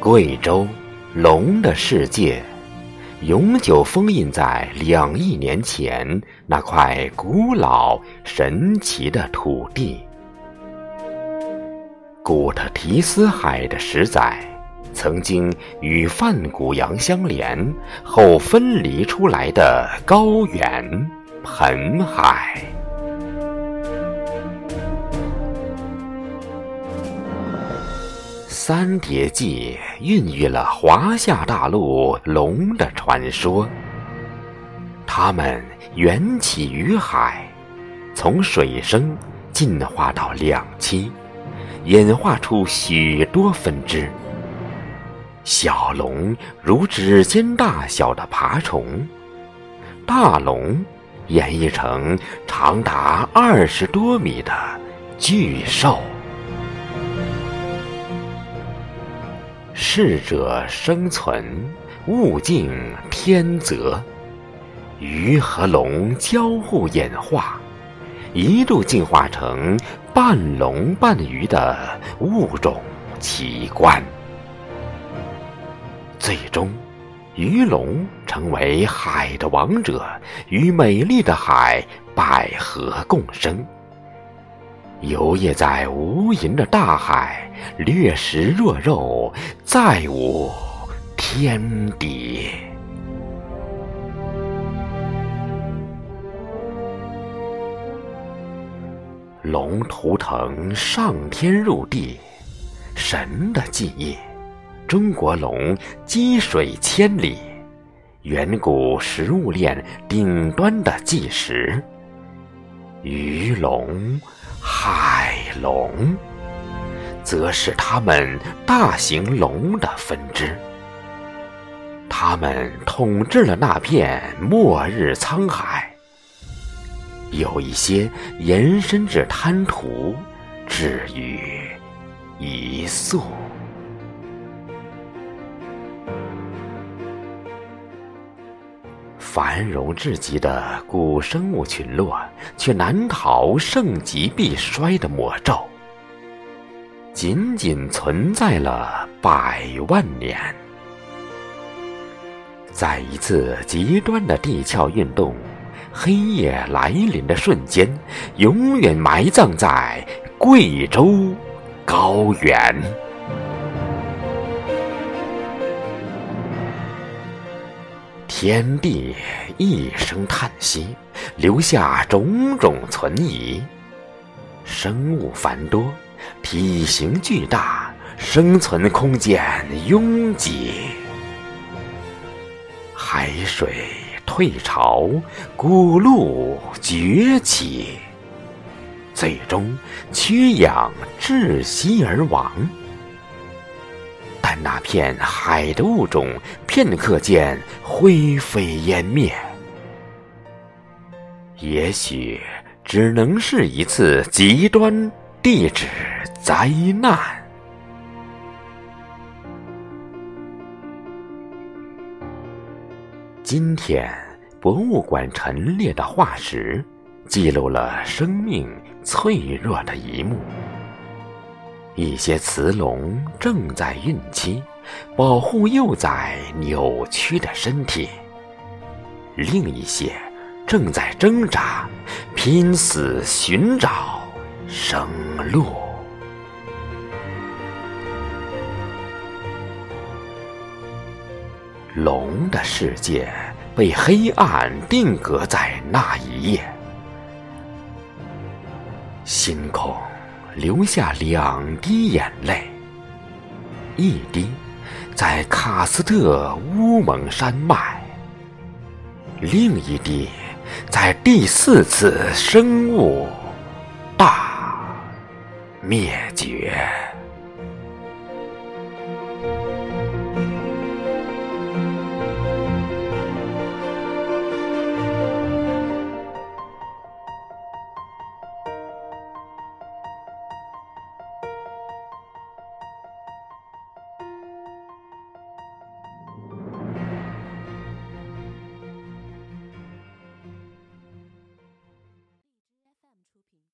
贵州龙的世界，永久封印在两亿年前那块古老神奇的土地。古特提斯海的石仔，曾经与泛古洋相连，后分离出来的高原盆海。三叠纪孕育了华夏大陆龙的传说。它们缘起于海，从水生进化到两栖，演化出许多分支。小龙如指尖大小的爬虫，大龙演绎成长达二十多米的巨兽。适者生存，物竞天择。鱼和龙交互演化，一度进化成半龙半鱼的物种奇观。最终，鱼龙成为海的王者，与美丽的海百合共生。游曳在无垠的大海，掠食若肉，再无天敌。龙图腾上天入地，神的记忆。中国龙积水千里，远古食物链顶端的纪实。鱼龙。海龙，则是它们大型龙的分支。它们统治了那片末日沧海，有一些延伸至滩涂，至于一粟。繁荣至极的古生物群落，却难逃盛极必衰的魔咒。仅仅存在了百万年，在一次极端的地壳运动，黑夜来临的瞬间，永远埋葬在贵州高原。天地一声叹息，留下种种存疑。生物繁多，体型巨大，生存空间拥挤。海水退潮，古鹿崛起，最终缺氧窒息而亡。那片海的物种，片刻间灰飞烟灭。也许只能是一次极端地质灾难。今天，博物馆陈列的化石，记录了生命脆弱的一幕。一些雌龙正在孕期，保护幼崽扭曲的身体；另一些正在挣扎，拼死寻找生路。龙的世界被黑暗定格在那一夜，星空。留下两滴眼泪，一滴在喀斯特乌蒙山脉，另一滴在第四次生物大灭绝。